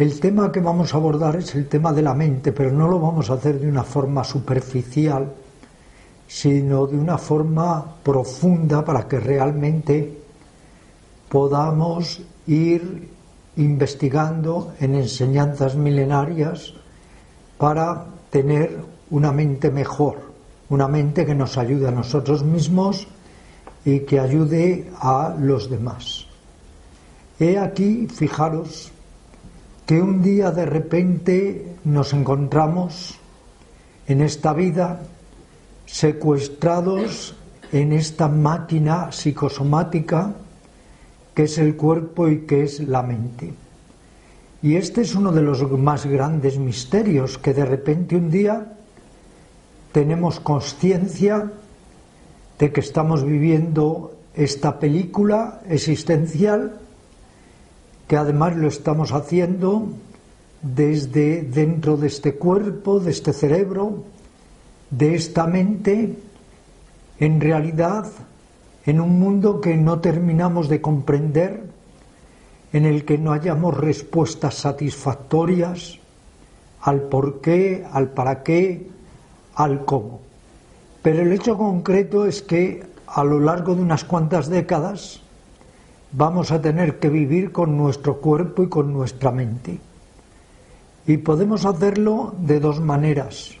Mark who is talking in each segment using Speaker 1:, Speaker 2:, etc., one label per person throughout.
Speaker 1: El tema que vamos a abordar es el tema de la mente, pero no lo vamos a hacer de una forma superficial, sino de una forma profunda para que realmente podamos ir investigando en enseñanzas milenarias para tener una mente mejor, una mente que nos ayude a nosotros mismos y que ayude a los demás. He aquí, fijaros, que un día de repente nos encontramos en esta vida secuestrados en esta máquina psicosomática que es el cuerpo y que es la mente. Y este es uno de los más grandes misterios, que de repente un día tenemos conciencia de que estamos viviendo esta película existencial que además lo estamos haciendo desde dentro de este cuerpo, de este cerebro, de esta mente, en realidad en un mundo que no terminamos de comprender, en el que no hayamos respuestas satisfactorias al por qué, al para qué, al cómo. Pero el hecho concreto es que a lo largo de unas cuantas décadas, vamos a tener que vivir con nuestro cuerpo y con nuestra mente. Y podemos hacerlo de dos maneras.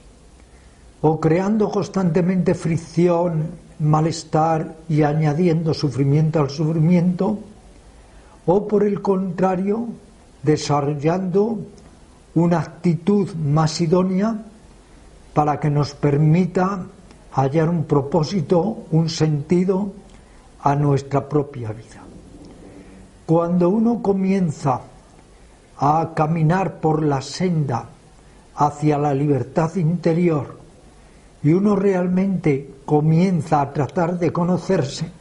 Speaker 1: O creando constantemente fricción, malestar y añadiendo sufrimiento al sufrimiento, o por el contrario, desarrollando una actitud más idónea para que nos permita hallar un propósito, un sentido a nuestra propia vida. Cuando uno comienza a caminar por la senda hacia la libertad interior y uno realmente comienza a tratar de conocerse,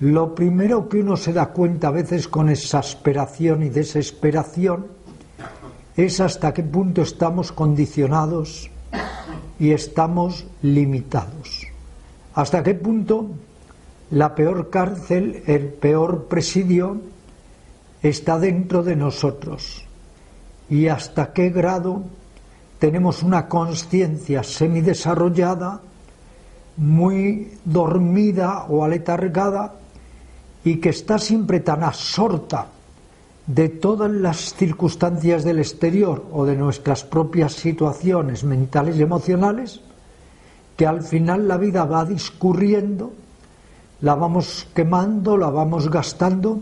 Speaker 1: lo primero que uno se da cuenta a veces con exasperación y desesperación es hasta qué punto estamos condicionados y estamos limitados. Hasta qué punto la peor cárcel, el peor presidio está dentro de nosotros. Y hasta qué grado tenemos una conciencia semidesarrollada, muy dormida o aletargada, y que está siempre tan absorta de todas las circunstancias del exterior o de nuestras propias situaciones mentales y emocionales, que al final la vida va discurriendo la vamos quemando, la vamos gastando,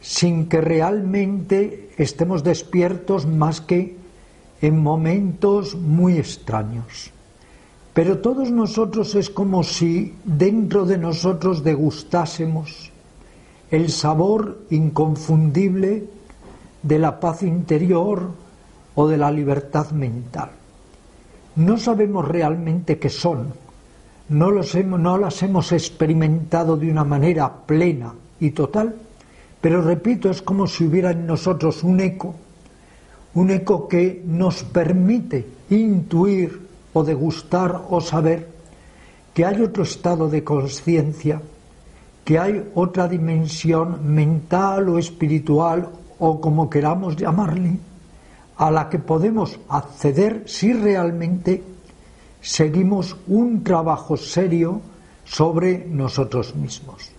Speaker 1: sin que realmente estemos despiertos más que en momentos muy extraños. Pero todos nosotros es como si dentro de nosotros degustásemos el sabor inconfundible de la paz interior o de la libertad mental. No sabemos realmente qué son, no, las hemos experimentado de una manera plena y total, pero repito, es como si hubiera en nosotros un eco, un eco que nos permite intuir o degustar o saber que hay otro estado de conciencia, que hay otra dimensión mental o espiritual o como queramos llamarle, a la que podemos acceder si realmente seguimos un trabajo serio sobre nosotros mismos.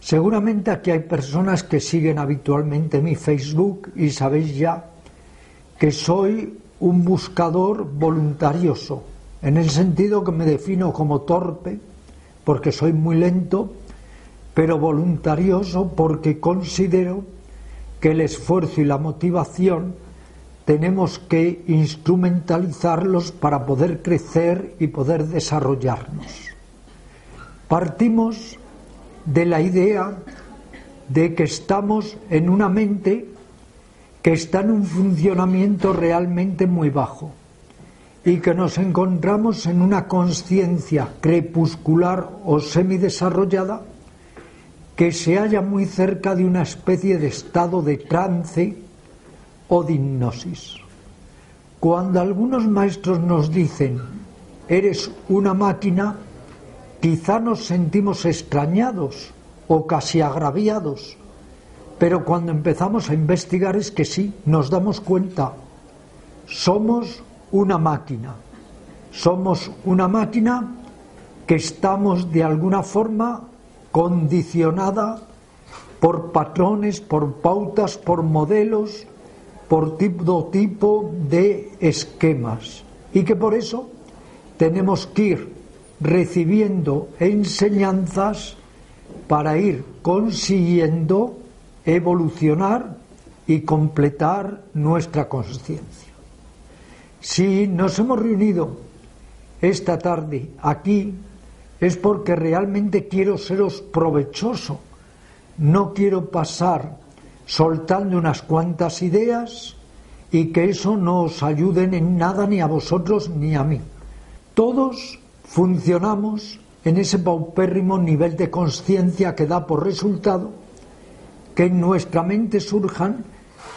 Speaker 1: Seguramente aquí hay personas que siguen habitualmente mi Facebook y sabéis ya que soy un buscador voluntarioso, en el sentido que me defino como torpe, porque soy muy lento, pero voluntarioso porque considero que el esfuerzo y la motivación tenemos que instrumentalizarlos para poder crecer y poder desarrollarnos. Partimos de la idea de que estamos en una mente que está en un funcionamiento realmente muy bajo y que nos encontramos en una conciencia crepuscular o semidesarrollada que se halla muy cerca de una especie de estado de trance o de hipnosis. Cuando algunos maestros nos dicen, eres una máquina, quizá nos sentimos extrañados o casi agraviados, pero cuando empezamos a investigar es que sí, nos damos cuenta, somos una máquina, somos una máquina que estamos de alguna forma condicionada por patrones, por pautas, por modelos, por tipo, tipo de esquemas y que por eso tenemos que ir recibiendo enseñanzas para ir consiguiendo evolucionar y completar nuestra conciencia. Si nos hemos reunido esta tarde aquí es porque realmente quiero seros provechoso. No quiero pasar soltando unas cuantas ideas y que eso no os ayude en nada ni a vosotros ni a mí. Todos funcionamos en ese paupérrimo nivel de conciencia que da por resultado que en nuestra mente surjan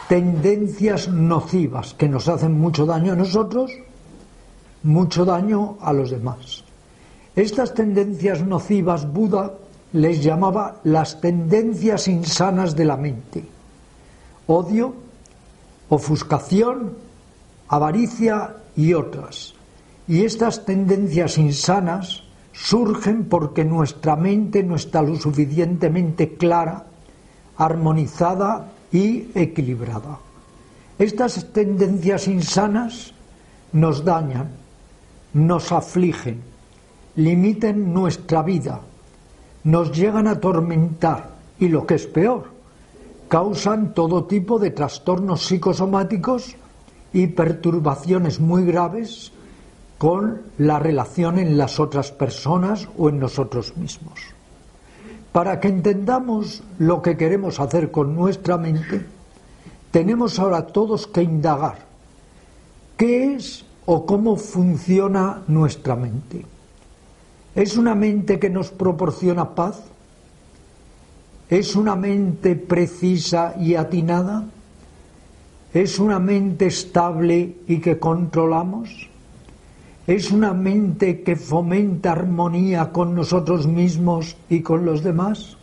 Speaker 1: tendencias nocivas que nos hacen mucho daño a nosotros, mucho daño a los demás. Estas tendencias nocivas Buda les llamaba las tendencias insanas de la mente. Odio, ofuscación, avaricia y otras. Y estas tendencias insanas surgen porque nuestra mente no está lo suficientemente clara, armonizada y equilibrada. Estas tendencias insanas nos dañan, nos afligen, limiten nuestra vida, nos llegan a atormentar y lo que es peor, causan todo tipo de trastornos psicosomáticos y perturbaciones muy graves con la relación en las otras personas o en nosotros mismos. Para que entendamos lo que queremos hacer con nuestra mente, tenemos ahora todos que indagar qué es o cómo funciona nuestra mente. ¿Es una mente que nos proporciona paz? ¿Es una mente precisa y atinada? ¿Es una mente estable y que controlamos? ¿Es una mente que fomenta armonía con nosotros mismos y con los demás?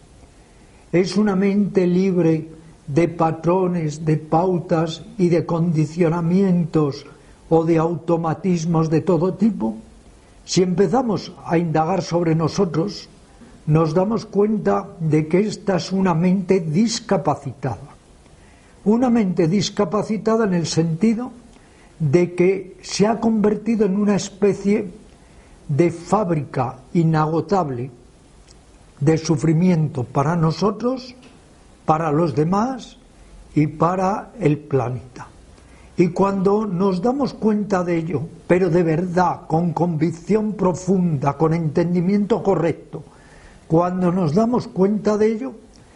Speaker 1: ¿Es una mente libre de patrones, de pautas y de condicionamientos o de automatismos de todo tipo? Si empezamos a indagar sobre nosotros, nos damos cuenta de que esta es una mente discapacitada. Una mente discapacitada en el sentido de que se ha convertido en una especie de fábrica inagotable de sufrimiento para nosotros, para los demás y para el planeta. Y cuando nos damos cuenta de ello, pero de verdad, con convicción profunda, con entendimiento correcto, cuando nos damos cuenta de ello,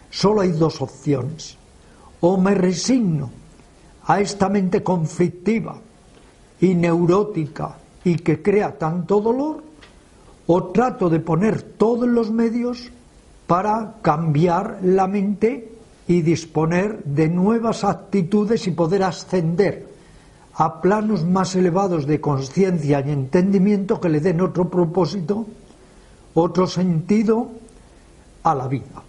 Speaker 1: solo hay dos opciones. O me resigno a esta mente conflictiva y neurótica y que crea tanto dolor, o trato de poner todos los medios para cambiar la mente y disponer de nuevas actitudes y poder ascender a planos más elevados de conciencia y entendimiento que le den otro propósito, otro sentido a la vida.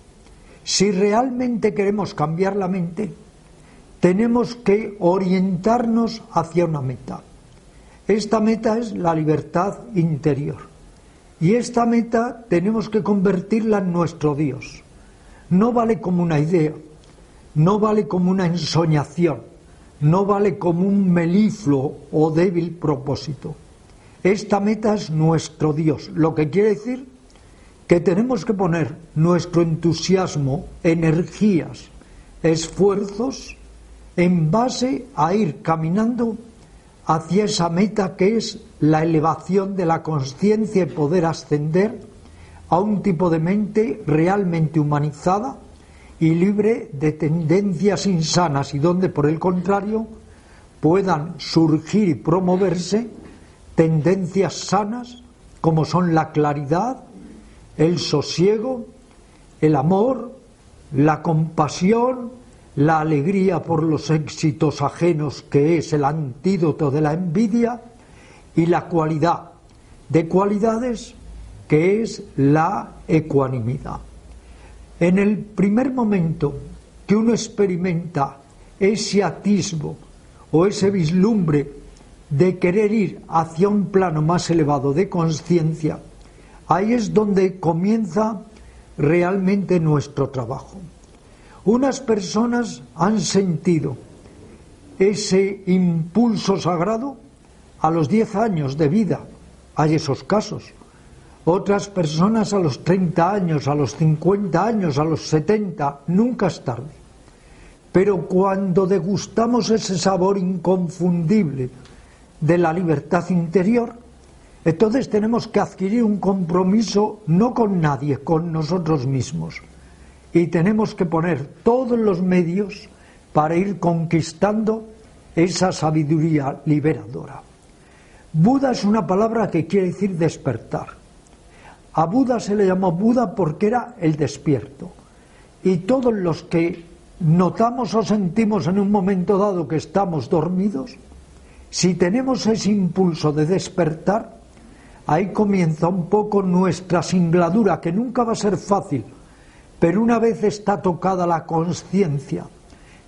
Speaker 1: Si realmente queremos cambiar la mente, tenemos que orientarnos hacia una meta. Esta meta es la libertad interior. Y esta meta tenemos que convertirla en nuestro Dios. No vale como una idea, no vale como una ensoñación, no vale como un melifluo o débil propósito. Esta meta es nuestro Dios, lo que quiere decir que tenemos que poner nuestro entusiasmo, energías, esfuerzos en base a ir caminando hacia esa meta que es la elevación de la conciencia y poder ascender a un tipo de mente realmente humanizada y libre de tendencias insanas y donde por el contrario puedan surgir y promoverse tendencias sanas como son la claridad, el sosiego, el amor, la compasión, la alegría por los éxitos ajenos, que es el antídoto de la envidia, y la cualidad de cualidades, que es la ecuanimidad. En el primer momento que uno experimenta ese atisbo o ese vislumbre de querer ir hacia un plano más elevado de conciencia, ahí es donde comienza realmente nuestro trabajo. Unas personas han sentido ese impulso sagrado a los 10 años de vida. Hay esos casos. Otras personas a los 30 años, a los 50 años, a los 70, nunca es tarde. Pero cuando degustamos ese sabor inconfundible de la libertad interior, entonces tenemos que adquirir un compromiso no con nadie, con nosotros mismos. Y tenemos que poner todos los medios para ir conquistando esa sabiduría liberadora. Buda es una palabra que quiere decir despertar. A Buda se le llamó Buda porque era el despierto. Y todos los que notamos o sentimos en un momento dado que estamos dormidos, si tenemos ese impulso de despertar, ahí comienza un poco nuestra singladura, que nunca va a ser fácil, pero una vez está tocada la conciencia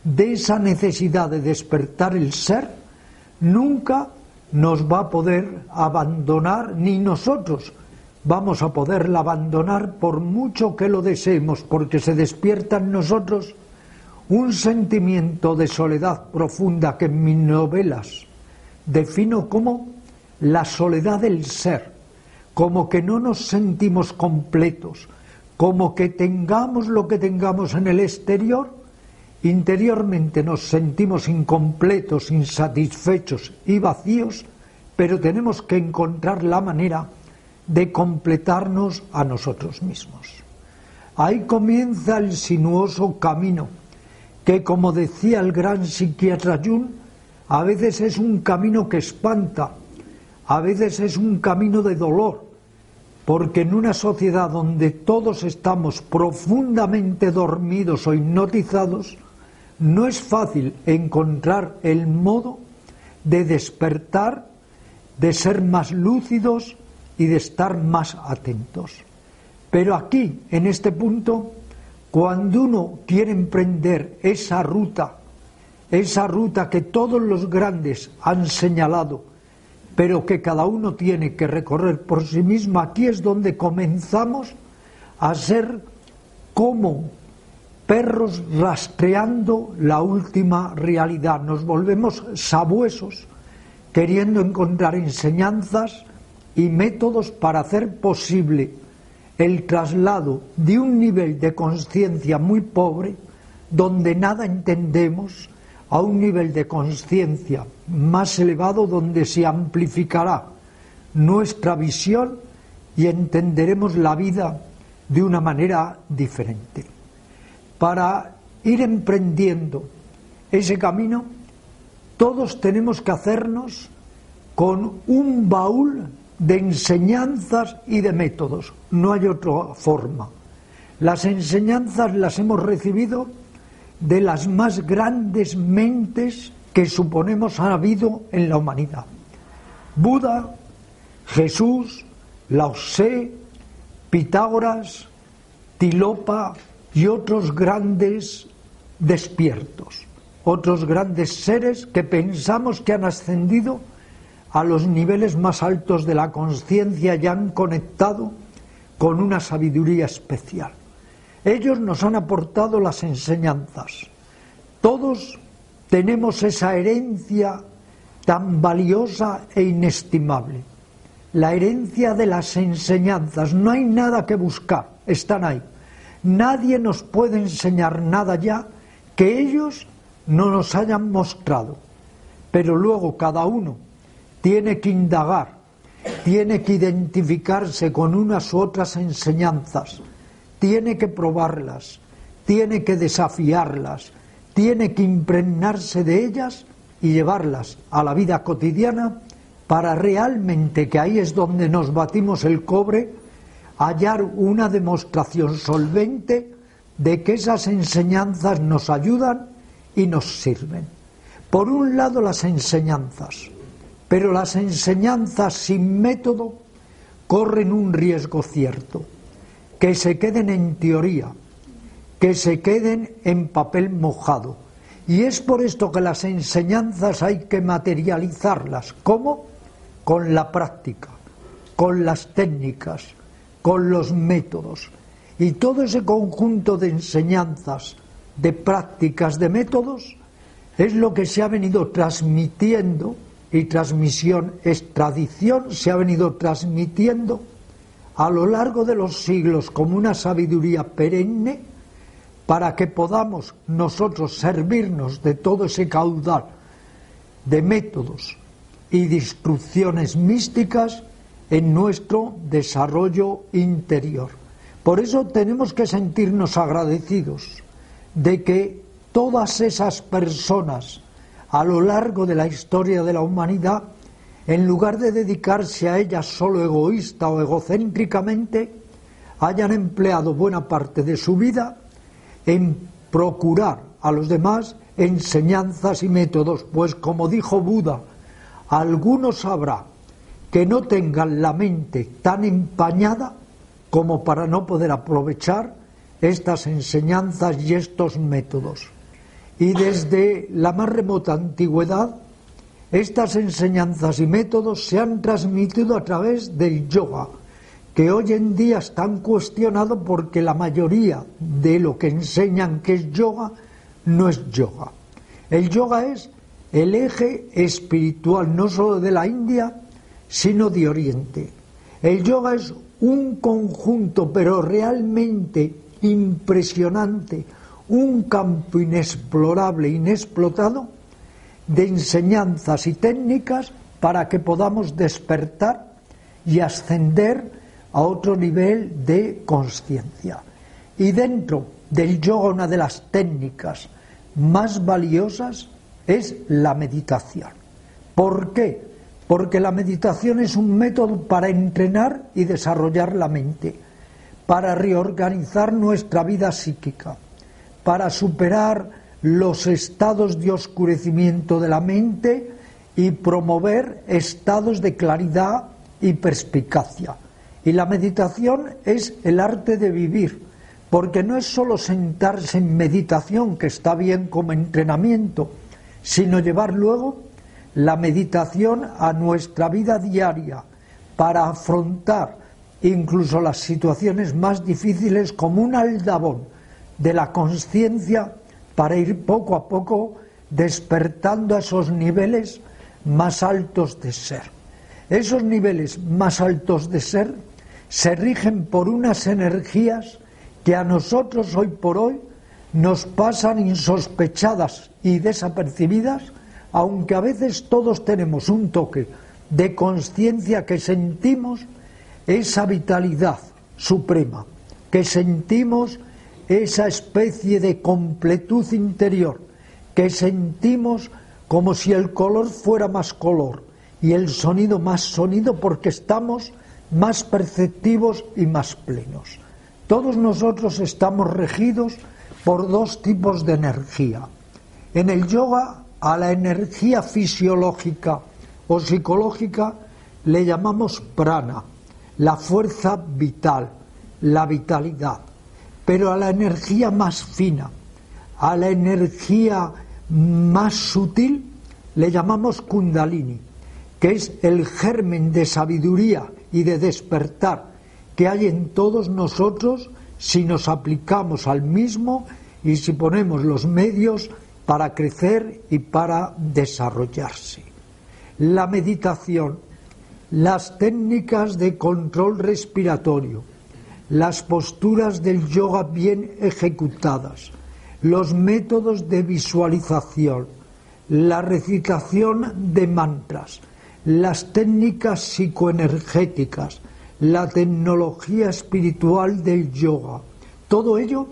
Speaker 1: de esa necesidad de despertar el ser, nunca nos va a poder abandonar ni nosotros vamos a poderla abandonar por mucho que lo deseemos, porque se despierta en nosotros un sentimiento de soledad profunda que en mis novelas defino como la soledad del ser, como que no nos sentimos completos, como que tengamos lo que tengamos en el exterior, interiormente nos sentimos incompletos, insatisfechos y vacíos, pero tenemos que encontrar la manera de completarnos a nosotros mismos. Ahí comienza el sinuoso camino, que como decía el gran psiquiatra Jung, a veces es un camino que espanta, a veces es un camino de dolor, porque en una sociedad donde todos estamos profundamente dormidos o hipnotizados, no es fácil encontrar el modo de despertar, de ser más lúcidos y de estar más atentos. Pero aquí, en este punto, cuando uno quiere emprender esa ruta esa ruta que todos los grandes han señalado, pero que cada uno tiene que recorrer por sí mismo, aquí es donde comenzamos a ser como perros rastreando la última realidad. Nos volvemos sabuesos queriendo encontrar enseñanzas y métodos para hacer posible el traslado de un nivel de conciencia muy pobre, donde nada entendemos, a un nivel de conciencia más elevado donde se amplificará nuestra visión y entenderemos la vida de una manera diferente. Para ir emprendiendo ese camino, todos tenemos que hacernos con un baúl de enseñanzas y de métodos. No hay otra forma. Las enseñanzas las hemos recibido de las más grandes mentes que suponemos ha habido en la humanidad. Buda, Jesús, Lao Tse, Pitágoras, Tilopa y otros grandes despiertos, otros grandes seres que pensamos que han ascendido a los niveles más altos de la conciencia y han conectado con una sabiduría especial. Ellos nos han aportado las enseñanzas. Todos tenemos esa herencia tan valiosa e inestimable. La herencia de las enseñanzas. No hay nada que buscar, están ahí. Nadie nos puede enseñar nada ya que ellos no nos hayan mostrado. Pero luego cada uno tiene que indagar, tiene que identificarse con unas u otras enseñanzas, tiene que probarlas, tiene que desafiarlas, tiene que impregnarse de ellas y llevarlas a la vida cotidiana para realmente, que ahí es donde nos batimos el cobre, hallar una demostración solvente de que esas enseñanzas nos ayudan y nos sirven. Por un lado las enseñanzas, pero las enseñanzas sin método corren un riesgo cierto, que se queden en teoría, que se queden en papel mojado. Y es por esto que las enseñanzas hay que materializarlas. ¿Cómo? Con la práctica, con las técnicas, con los métodos. Y todo ese conjunto de enseñanzas, de prácticas, de métodos, es lo que se ha venido transmitiendo, y transmisión es tradición, se ha venido transmitiendo a lo largo de los siglos como una sabiduría perenne para que podamos nosotros servirnos de todo ese caudal de métodos y de instrucciones místicas en nuestro desarrollo interior. Por eso tenemos que sentirnos agradecidos de que todas esas personas a lo largo de la historia de la humanidad, en lugar de dedicarse a ellas solo egoísta o egocéntricamente, hayan empleado buena parte de su vida en procurar a los demás enseñanzas y métodos, pues como dijo Buda, algunos habrá que no tengan la mente tan empañada como para no poder aprovechar estas enseñanzas y estos métodos. Y desde la más remota antigüedad, estas enseñanzas y métodos se han transmitido a través del yoga, que hoy en día están cuestionados porque la mayoría de lo que enseñan que es yoga no es yoga. El yoga es el eje espiritual no solo de la India, sino de Oriente. El yoga es un conjunto, pero realmente impresionante, un campo inexplorable, inexplotado, de enseñanzas y técnicas para que podamos despertar y ascender a otro nivel de conciencia. Y dentro del yoga una de las técnicas más valiosas es la meditación. ¿Por qué? Porque la meditación es un método para entrenar y desarrollar la mente, para reorganizar nuestra vida psíquica, para superar los estados de oscurecimiento de la mente y promover estados de claridad y perspicacia. Y la meditación es el arte de vivir, porque no es solo sentarse en meditación, que está bien como entrenamiento, sino llevar luego la meditación a nuestra vida diaria para afrontar incluso las situaciones más difíciles como un aldabón de la conciencia para ir poco a poco despertando a esos niveles más altos de ser. Esos niveles más altos de ser se rigen por unas energías que a nosotros hoy por hoy nos pasan insospechadas y desapercibidas, aunque a veces todos tenemos un toque de conciencia que sentimos esa vitalidad suprema, que sentimos esa especie de completud interior, que sentimos como si el color fuera más color y el sonido más sonido porque estamos más perceptivos y más plenos. Todos nosotros estamos regidos por dos tipos de energía. En el yoga a la energía fisiológica o psicológica le llamamos prana, la fuerza vital, la vitalidad. Pero a la energía más fina, a la energía más sutil, le llamamos kundalini, que es el germen de sabiduría y de despertar que hay en todos nosotros si nos aplicamos al mismo y si ponemos los medios para crecer y para desarrollarse. La meditación, las técnicas de control respiratorio, las posturas del yoga bien ejecutadas, los métodos de visualización, la recitación de mantras, las técnicas psicoenergéticas, la tecnología espiritual del yoga, todo ello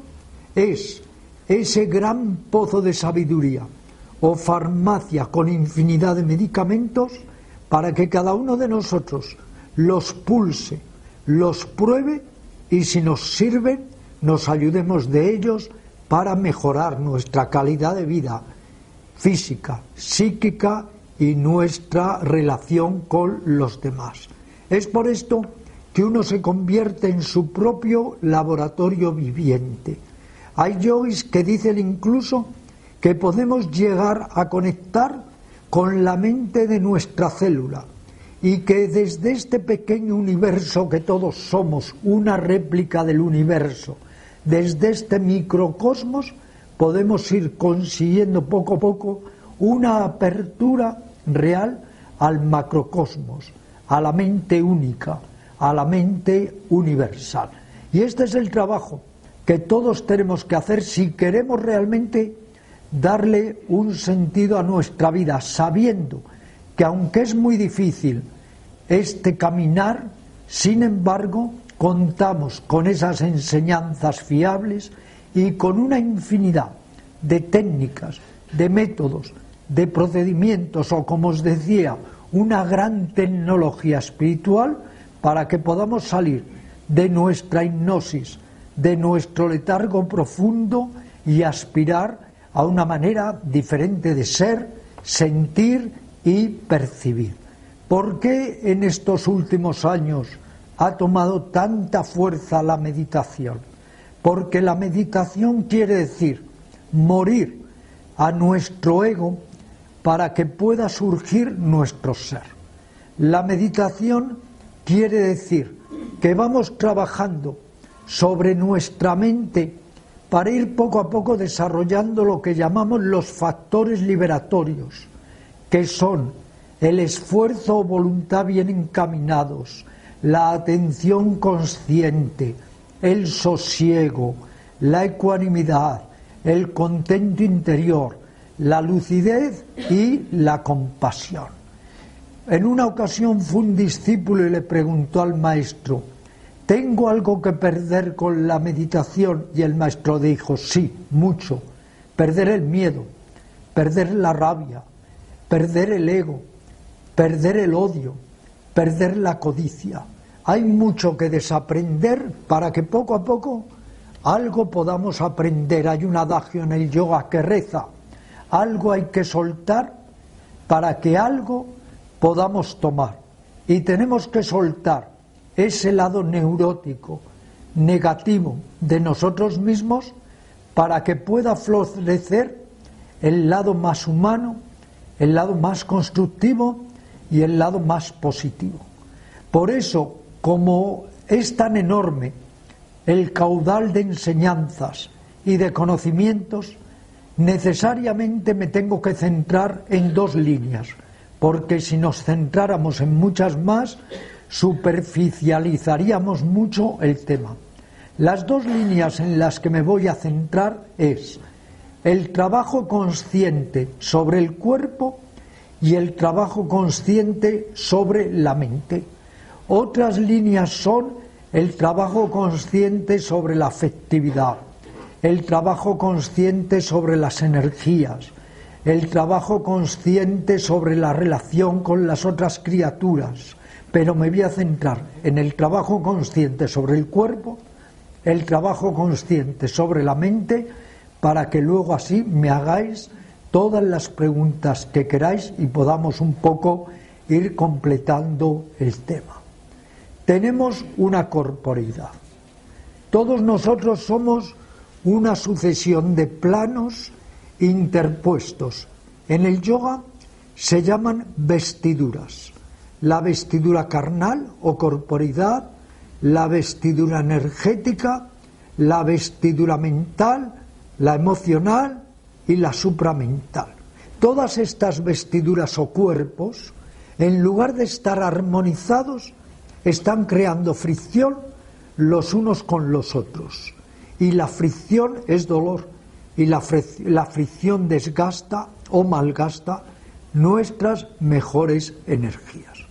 Speaker 1: es ese gran pozo de sabiduría o farmacia con infinidad de medicamentos para que cada uno de nosotros los pulse, los pruebe y si nos sirven, nos ayudemos de ellos para mejorar nuestra calidad de vida física, psíquica y nuestra relación con los demás. Es por esto que uno se convierte en su propio laboratorio viviente. Hay yogis que dicen incluso que podemos llegar a conectar con la mente de nuestra célula y que desde este pequeño universo que todos somos, una réplica del universo, desde este microcosmos podemos ir consiguiendo poco a poco una apertura real al macrocosmos, a la mente única, a la mente universal. Y este es el trabajo que todos tenemos que hacer si queremos realmente darle un sentido a nuestra vida, sabiendo que aunque es muy difícil este caminar, sin embargo, contamos con esas enseñanzas fiables y con una infinidad de técnicas, de métodos, de procedimientos o, como os decía, una gran tecnología espiritual para que podamos salir de nuestra hipnosis, de nuestro letargo profundo y aspirar a una manera diferente de ser, sentir y percibir. ¿Por qué en estos últimos años ha tomado tanta fuerza la meditación? Porque la meditación quiere decir morir a nuestro ego para que pueda surgir nuestro ser. La meditación quiere decir que vamos trabajando sobre nuestra mente para ir poco a poco desarrollando lo que llamamos los factores liberatorios, que son el esfuerzo o voluntad bien encaminados, la atención consciente, el sosiego, la ecuanimidad, el contento interior, la lucidez y la compasión. En una ocasión fue un discípulo y le preguntó al maestro, ¿tengo algo que perder con la meditación? Y el maestro dijo, sí, mucho. Perder el miedo, perder la rabia, perder el ego, perder el odio, perder la codicia. Hay mucho que desaprender para que poco a poco algo podamos aprender. Hay un adagio en el yoga que reza, algo hay que soltar para que algo podamos tomar. Y tenemos que soltar ese lado neurótico, negativo de nosotros mismos para que pueda florecer el lado más humano, el lado más constructivo y el lado más positivo. Por eso, como es tan enorme el caudal de enseñanzas y de conocimientos, necesariamente me tengo que centrar en dos líneas, porque si nos centráramos en muchas más, superficializaríamos mucho el tema. Las dos líneas en las que me voy a centrar es el trabajo consciente sobre el cuerpo y el trabajo consciente sobre la mente. Otras líneas son el trabajo consciente sobre la afectividad, el trabajo consciente sobre las energías, el trabajo consciente sobre la relación con las otras criaturas, pero me voy a centrar en el trabajo consciente sobre el cuerpo, el trabajo consciente sobre la mente, para que luego así me hagáis todas las preguntas que queráis y podamos un poco ir completando el tema. Tenemos una corporeidad. Todos nosotros somos una sucesión de planos interpuestos. En el yoga se llaman vestiduras. la vestidura carnal o corporidad, la vestidura energética, la vestidura mental, la emocional y la supramental. Todas estas vestiduras o cuerpos, en lugar de estar armonizados, están creando fricción los unos con los otros. Y la fricción es dolor y la, fricción desgasta o malgasta nuestras mejores energías.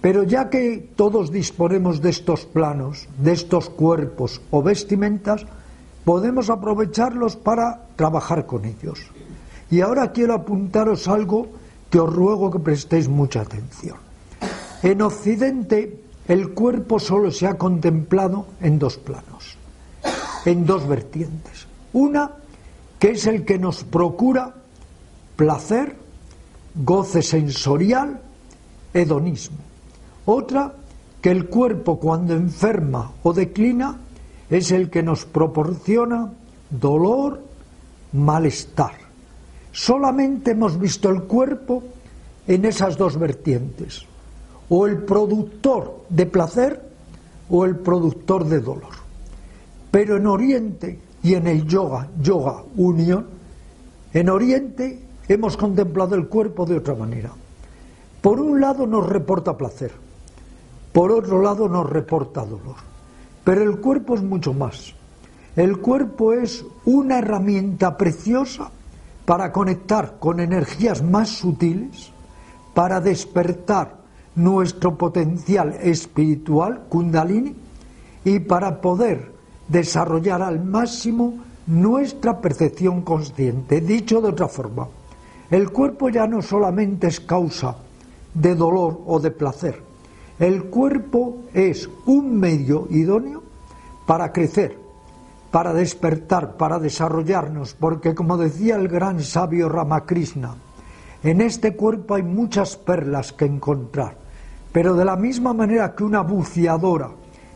Speaker 1: Pero ya que todos disponemos de estos planos, de estos cuerpos o vestimentas, podemos aprovecharlos para trabajar con ellos. Y ahora quiero apuntaros algo que os ruego que prestéis mucha atención. En Occidente el cuerpo solo se ha contemplado en dos planos, en dos vertientes. Una, que es el que nos procura placer, goce sensorial, hedonismo. Otra, que el cuerpo cuando enferma o declina es el que nos proporciona dolor, malestar. Solamente hemos visto el cuerpo en esas dos vertientes, o el productor de placer o el productor de dolor. Pero en Oriente y en el yoga, yoga unión, en Oriente hemos contemplado el cuerpo de otra manera. Por un lado nos reporta placer, por otro lado nos reporta dolor. Pero el cuerpo es mucho más. El cuerpo es una herramienta preciosa para conectar con energías más sutiles, para despertar nuestro potencial espiritual, kundalini, y para poder desarrollar al máximo nuestra percepción consciente. Dicho de otra forma, el cuerpo ya no solamente es causa de dolor o de placer, el cuerpo es un medio idóneo para crecer, para despertar, para desarrollarnos, porque como decía el gran sabio Ramakrishna, en este cuerpo hay muchas perlas que encontrar, pero de la misma manera que una buceadora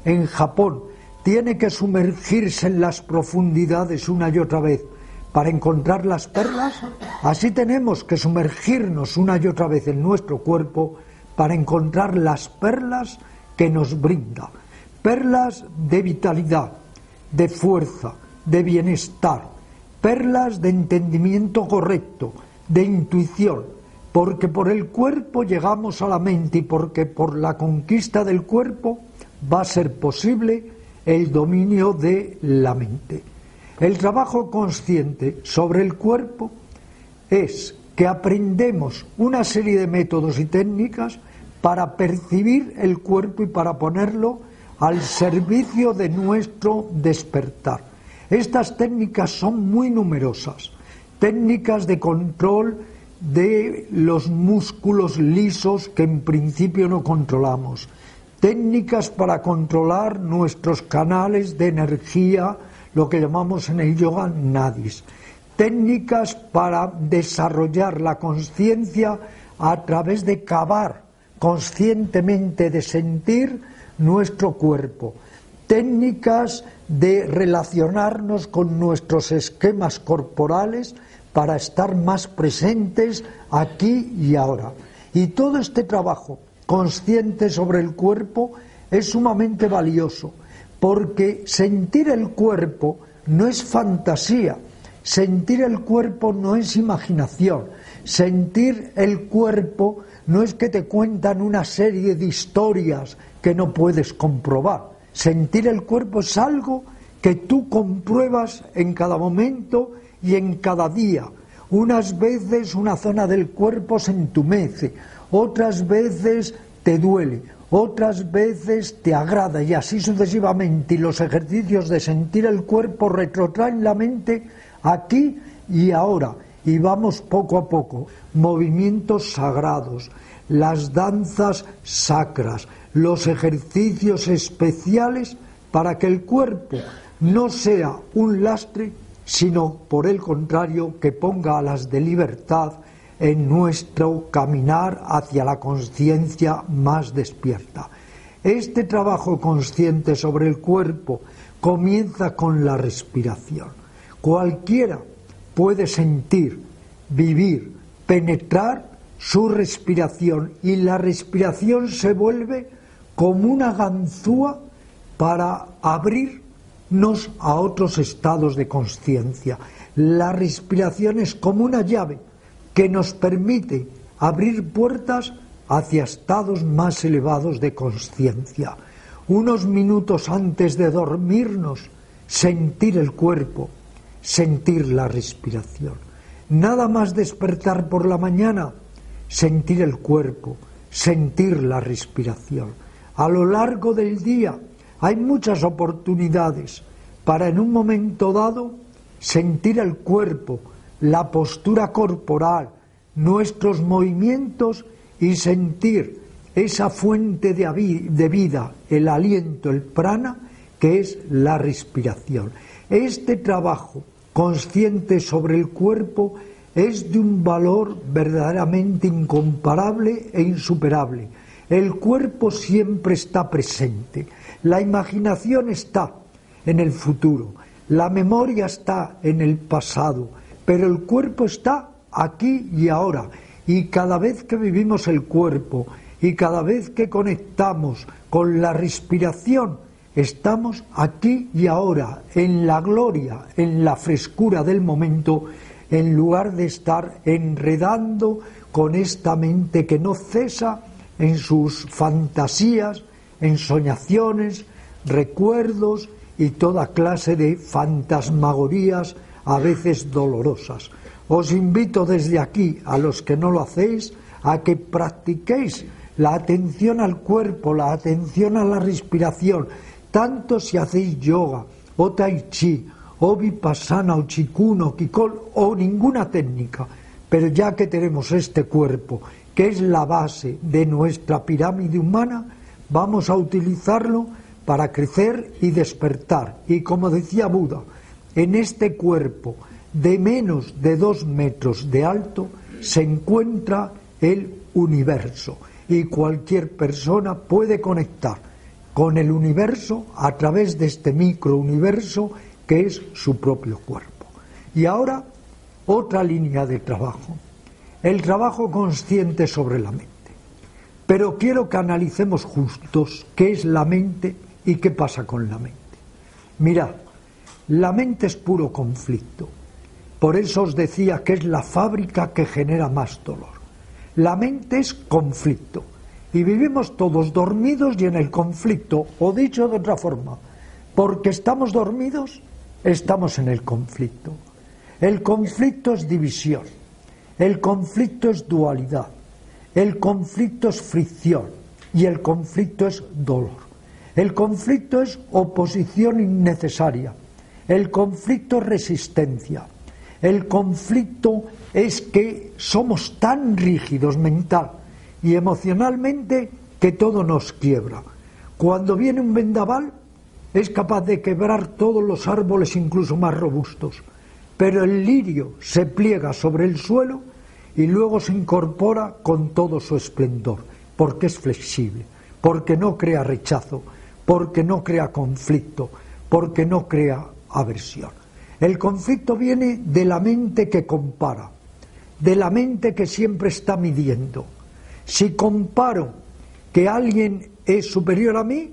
Speaker 1: en Japón tiene que sumergirse en las profundidades una y otra vez para encontrar las perlas, así tenemos que sumergirnos una y otra vez en nuestro cuerpo para encontrar las perlas que nos brinda. Perlas de vitalidad, de fuerza, de bienestar, perlas de entendimiento correcto, de intuición, porque por el cuerpo llegamos a la mente y porque por la conquista del cuerpo va a ser posible el dominio de la mente. El trabajo consciente sobre el cuerpo es que aprendemos una serie de métodos y técnicas para percibir el cuerpo y para ponerlo al servicio de nuestro despertar. Estas técnicas son muy numerosas, técnicas de control de los músculos lisos que en principio no controlamos, técnicas para controlar nuestros canales de energía, lo que llamamos en el yoga nadis, técnicas para desarrollar la conciencia a través de cavar conscientemente, de sentir nuestro cuerpo, técnicas de relacionarnos con nuestros esquemas corporales para estar más presentes aquí y ahora. Y todo este trabajo consciente sobre el cuerpo es sumamente valioso, porque sentir el cuerpo no es fantasía, sentir el cuerpo no es imaginación, sentir el cuerpo no es que te cuentan una serie de historias que no puedes comprobar. Sentir el cuerpo es algo que tú compruebas en cada momento y en cada día. Unas veces una zona del cuerpo se entumece, otras veces te duele, otras veces te agrada y así sucesivamente. Y los ejercicios de sentir el cuerpo retrotraen la mente aquí y ahora. Y vamos poco a poco. Movimientos sagrados, las danzas sacras, los ejercicios especiales para que el cuerpo no sea un lastre, sino por el contrario que ponga alas de libertad en nuestro caminar hacia la conciencia más despierta. Este trabajo consciente sobre el cuerpo comienza con la respiración. Cualquiera puede sentir, vivir, penetrar su respiración y la respiración se vuelve como una ganzúa para abrirnos a otros estados de conciencia. La respiración es como una llave que nos permite abrir puertas hacia estados más elevados de conciencia. Unos minutos antes de dormirnos, sentir el cuerpo, sentir la respiración. Nada más despertar por la mañana, sentir el cuerpo, sentir la respiración. A lo largo del día hay muchas oportunidades para en un momento dado sentir el cuerpo, la postura corporal, nuestros movimientos y sentir esa fuente de vida, el aliento, el prana, que es la respiración. Este trabajo consciente sobre el cuerpo es de un valor verdaderamente incomparable e insuperable. El cuerpo siempre está presente, la imaginación está en el futuro, la memoria está en el pasado, pero el cuerpo está aquí y ahora. Y cada vez que vivimos el cuerpo y cada vez que conectamos con la respiración, estamos aquí y ahora, en la gloria, en la frescura del momento, en lugar de estar enredando con esta mente que no cesa en sus fantasías, en soñaciones, recuerdos y toda clase de fantasmagorías a veces dolorosas. Os invito desde aquí, a los que no lo hacéis, a que practiquéis la atención al cuerpo, la atención a la respiración, tanto si hacéis yoga o tai chi o vipassana o chikun o kikol o ninguna técnica, pero ya que tenemos este cuerpo, que es la base de nuestra pirámide humana, vamos a utilizarlo para crecer y despertar. Y como decía Buda, en este cuerpo de menos de dos metros de alto se encuentra el universo y cualquier persona puede conectar con el universo a través de este microuniverso que es su propio cuerpo. Y ahora otra línea de trabajo, el trabajo consciente sobre la mente. Pero quiero que analicemos justos qué es la mente y qué pasa con la mente. Mirad, la mente es puro conflicto. Por eso os decía que es la fábrica que genera más dolor. La mente es conflicto. Y vivimos todos dormidos y en el conflicto. O dicho de otra forma, porque estamos dormidos, estamos en el conflicto. El conflicto es división. El conflicto es dualidad. El conflicto es fricción. Y el conflicto es dolor. El conflicto es oposición innecesaria. El conflicto es resistencia. El conflicto es que somos tan rígidos mental y emocionalmente que todo nos quiebra. Cuando viene un vendaval es capaz de quebrar todos los árboles incluso más robustos, pero el lirio se pliega sobre el suelo y luego se incorpora con todo su esplendor, porque es flexible, porque no crea rechazo, porque no crea conflicto, porque no crea aversión. El conflicto viene de la mente que compara, de la mente que siempre está midiendo. Si comparo que alguien es superior a mí,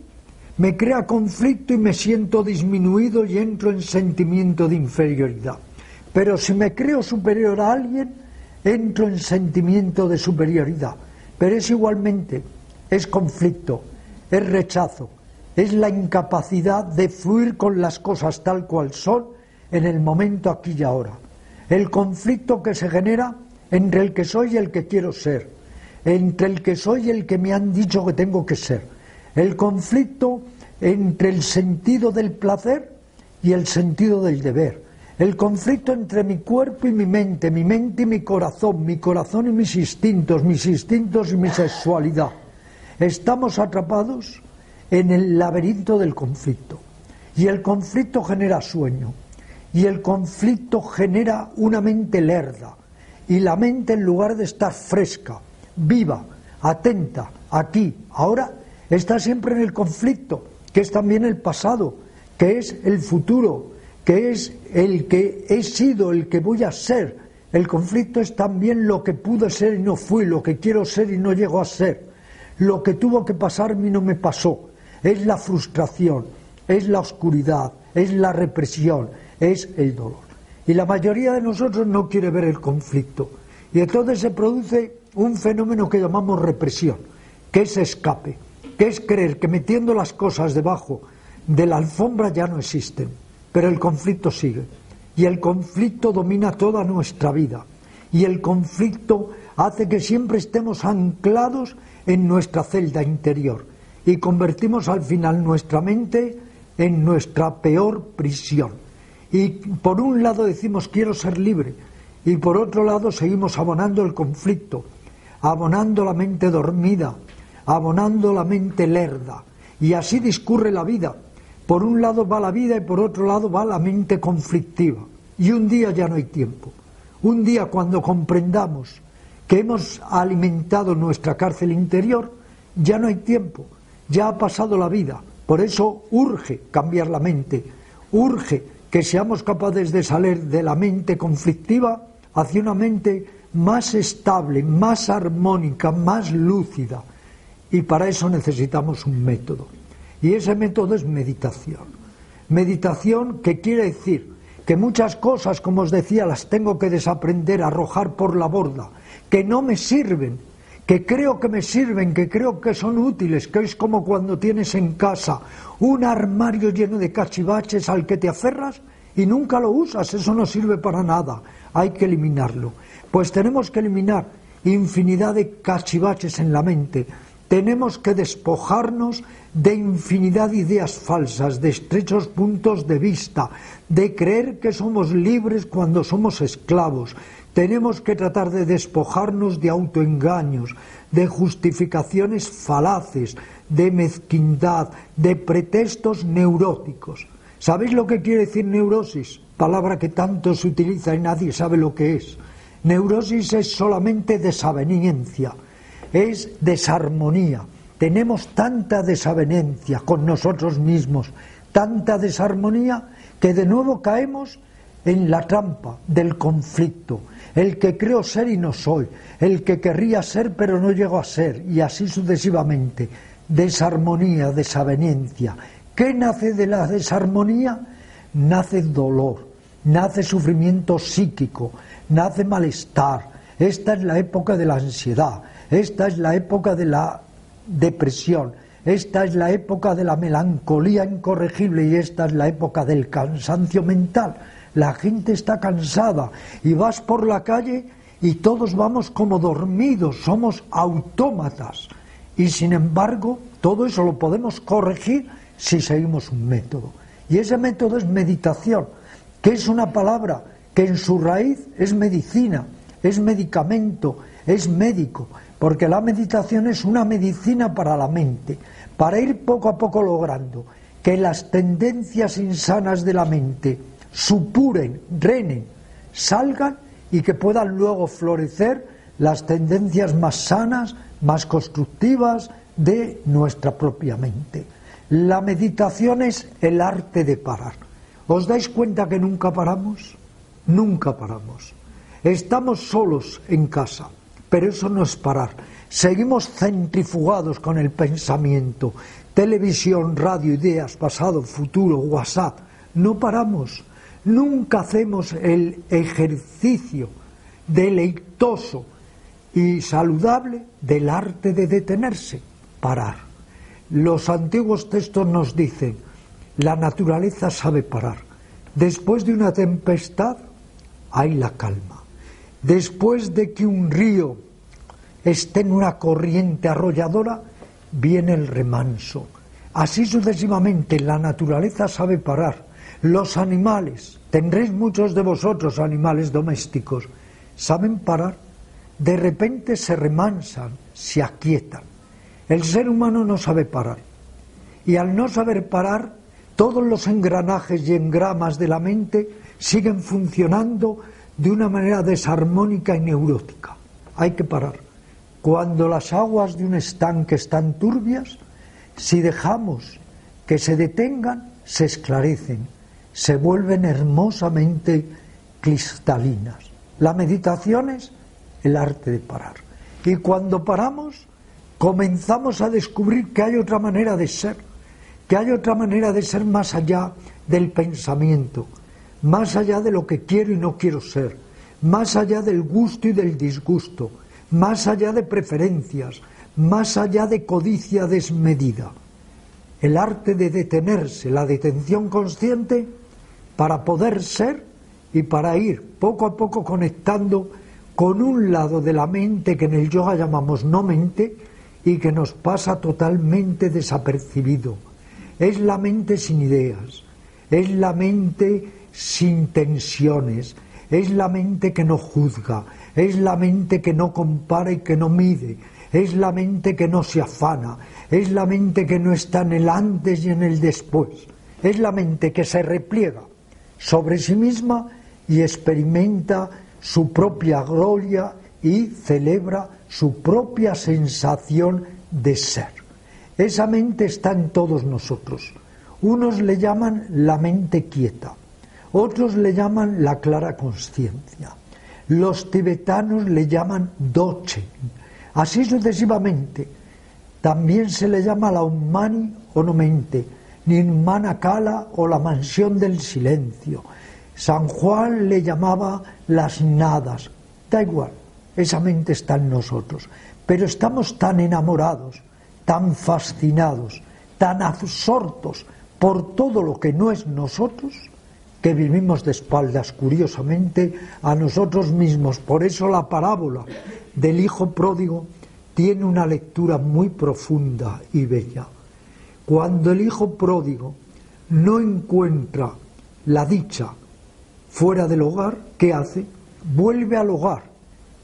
Speaker 1: me crea conflicto y me siento disminuido y entro en sentimiento de inferioridad. Pero si me creo superior a alguien, entro en sentimiento de superioridad. Pero es igualmente, es conflicto, es rechazo, es la incapacidad de fluir con las cosas tal cual son en el momento aquí y ahora. El conflicto que se genera entre el que soy y el que quiero ser, entre el que soy y el que me han dicho que tengo que ser. El conflicto entre el sentido del placer y el sentido del deber. El conflicto entre mi cuerpo y mi mente, mi mente y mi corazón, mi corazón y mis instintos, mis instintos y mi sexualidad. Estamos atrapados en el laberinto del conflicto. Y el conflicto genera sueño y el conflicto genera una mente lerda y la mente en lugar de estar fresca, viva, atenta, aquí, ahora, está siempre en el conflicto, que es también el pasado, que es el futuro, que es el que he sido, el que voy a ser, El conflicto es también lo que pude ser y no fui, lo que quiero ser y no llego a ser. Lo que tuvo que pasarme y no me pasó. Es la frustración, es la oscuridad, es la represión, es el dolor. Y la mayoría de nosotros no quiere ver el conflicto. Y entonces se produce un fenómeno que llamamos represión, que es escape, que es creer que metiendo las cosas debajo de la alfombra ya no existen, pero el conflicto sigue. Y el conflicto domina toda nuestra vida. Y el conflicto hace que siempre estemos anclados en nuestra celda interior y convertimos al final nuestra mente en nuestra peor prisión. Y por un lado decimos quiero ser libre y por otro lado seguimos abonando el conflicto, abonando la mente dormida, abonando la mente lerda. Y así discurre la vida. Por un lado va la vida y por otro lado va la mente conflictiva. Y un día ya no hay tiempo. Un día cuando comprendamos que hemos alimentado nuestra cárcel interior, ya no hay tiempo, ya ha pasado la vida. Por eso urge cambiar la mente, urge que seamos capaces de salir de la mente conflictiva hacia una mente más estable, más armónica, más lúcida. Y para eso necesitamos un método. Y ese método es meditación. Meditación que quiere decir que muchas cosas, como os decía, las tengo que desaprender, arrojar por la borda, que no me sirven, que creo que me sirven, que creo que son útiles, que es como cuando tienes en casa un armario lleno de cachivaches al que te aferras y nunca lo usas, eso no sirve para nada, hay que eliminarlo. Pues tenemos que eliminar infinidad de cachivaches en la mente, tenemos que despojarnos de infinidad de ideas falsas, de estrechos puntos de vista, de creer que somos libres cuando somos esclavos, tenemos que tratar de despojarnos de autoengaños, de justificaciones falaces, de mezquindad, de pretextos neuróticos. ¿Sabéis lo que quiere decir neurosis? Palabra que tanto se utiliza y nadie sabe lo que es. Neurosis es solamente desaveniencia, es desarmonía. Tenemos tanta desavenencia con nosotros mismos, tanta desarmonía, que de nuevo caemos en la trampa del conflicto, el que creo ser y no soy, el que querría ser pero no llego a ser, y así sucesivamente. Desarmonía, desaveniencia. ¿Qué nace de la desarmonía? Nace dolor, nace sufrimiento psíquico, nace malestar. Esta es la época de la ansiedad, esta es la época de la depresión, esta es la época de la melancolía incorregible y esta es la época del cansancio mental la gente está cansada y vas por la calle y todos vamos como dormidos, somos autómatas. Y sin embargo, todo eso lo podemos corregir si seguimos un método. Y ese método es meditación, que es una palabra que en su raíz es medicina, es medicamento, es médico, porque la meditación es una medicina para la mente, para ir poco a poco logrando que las tendencias insanas de la mente, supuren, drenen, salgan y que puedan luego florecer las tendencias más sanas, más constructivas de nuestra propia mente. La meditación es el arte de parar. ¿Os dais cuenta que nunca paramos? Nunca paramos. Estamos solos en casa, pero eso no es parar. Seguimos centrifugados con el pensamiento, televisión, radio, ideas, pasado, futuro, WhatsApp. No paramos. Nunca hacemos el ejercicio deleitoso y saludable del arte de detenerse, parar. Los antiguos textos nos dicen, la naturaleza sabe parar. Después de una tempestad hay la calma. Después de que un río esté en una corriente arrolladora, viene el remanso. Así sucesivamente, la naturaleza sabe parar los animales, tendréis muchos de vosotros animales domésticos, saben parar, de repente se remansan, se aquietan. El ser humano no sabe parar. Y al no saber parar, todos los engranajes y engramas de la mente siguen funcionando de una manera desarmónica y neurótica. Hay que parar. Cuando las aguas de un estanque están turbias, si dejamos que se detengan, se esclarecen se vuelven hermosamente cristalinas. La meditación es el arte de parar. Y cuando paramos, comenzamos a descubrir que hay otra manera de ser, que hay otra manera de ser más allá del pensamiento, más allá de lo que quiero y no quiero ser, más allá del gusto y del disgusto, más allá de preferencias, más allá de codicia desmedida. El arte de detenerse, la detención consciente para poder ser y para ir poco a poco conectando con un lado de la mente que en el yoga llamamos no mente y que nos pasa totalmente desapercibido. Es la mente sin ideas, es la mente sin tensiones, es la mente que no juzga, es la mente que no compara y que no mide, es la mente que no se afana, es la mente que no está en el antes y en el después, es la mente que se repliega sobre sí misma y experimenta su propia gloria y celebra su propia sensación de ser. Esa mente está en todos nosotros. Unos le llaman la mente quieta, otros le llaman la clara conciencia, los tibetanos le llaman doche, así sucesivamente. También se le llama la Ummani o no mente, Kala o la mansión del silencio. San Juan le llamaba las nadas. Da igual, esa mente está en nosotros. Pero estamos tan enamorados, tan fascinados, tan absortos por todo lo que no es nosotros, que vivimos de espaldas, curiosamente, a nosotros mismos. Por eso la parábola del Hijo Pródigo tiene una lectura muy profunda y bella. Cuando el Hijo Pródigo no encuentra la dicha fuera del hogar, ¿qué hace? Vuelve al hogar,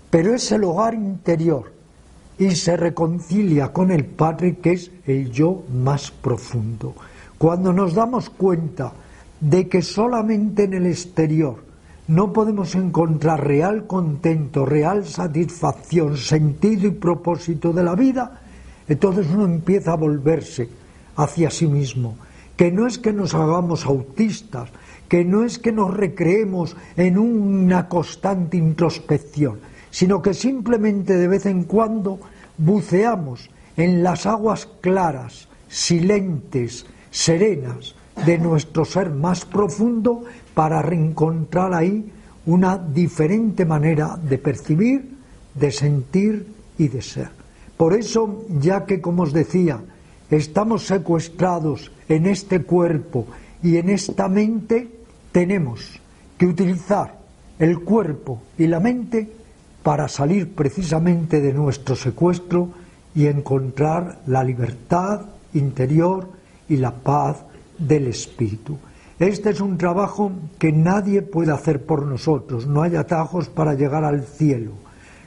Speaker 1: pero es el hogar interior y se reconcilia con el Padre que es el yo más profundo. Cuando nos damos cuenta de que solamente en el exterior no podemos encontrar real contento, real satisfacción, sentido y propósito de la vida, entonces uno empieza a volverse hacia sí mismo, que no es que nos hagamos autistas, que no es que nos recreemos en una constante introspección, sino que simplemente de vez en cuando buceamos en las aguas claras, silentes, serenas de nuestro ser más profundo para reencontrar ahí una diferente manera de percibir, de sentir y de ser. Por eso, ya que, como os decía, estamos secuestrados en este cuerpo y en esta mente, tenemos que utilizar el cuerpo y la mente para salir precisamente de nuestro secuestro y encontrar la libertad interior y la paz del espíritu. Este es un trabajo que nadie puede hacer por nosotros, no hay atajos para llegar al cielo.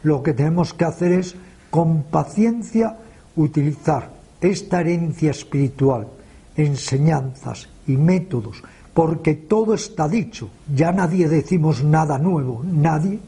Speaker 1: Lo que tenemos que hacer es, con paciencia, utilizar esta herencia espiritual, enseñanzas y métodos, porque todo está dicho, ya nadie decimos nada nuevo, nadie,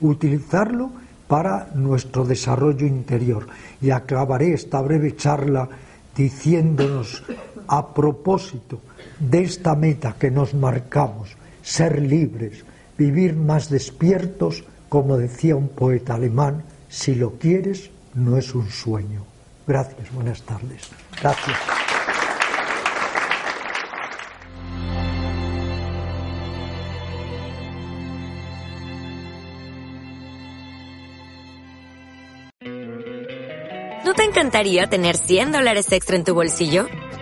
Speaker 1: utilizarlo para nuestro desarrollo interior. Y acabaré esta breve charla diciéndonos a propósito de esta meta que nos marcamos, ser libres, vivir más despiertos, como decía un poeta alemán, si lo quieres, no es un sueño. Gracias, buenas tardes. Gracias.
Speaker 2: ¿No te encantaría tener 100 dólares extra en tu bolsillo?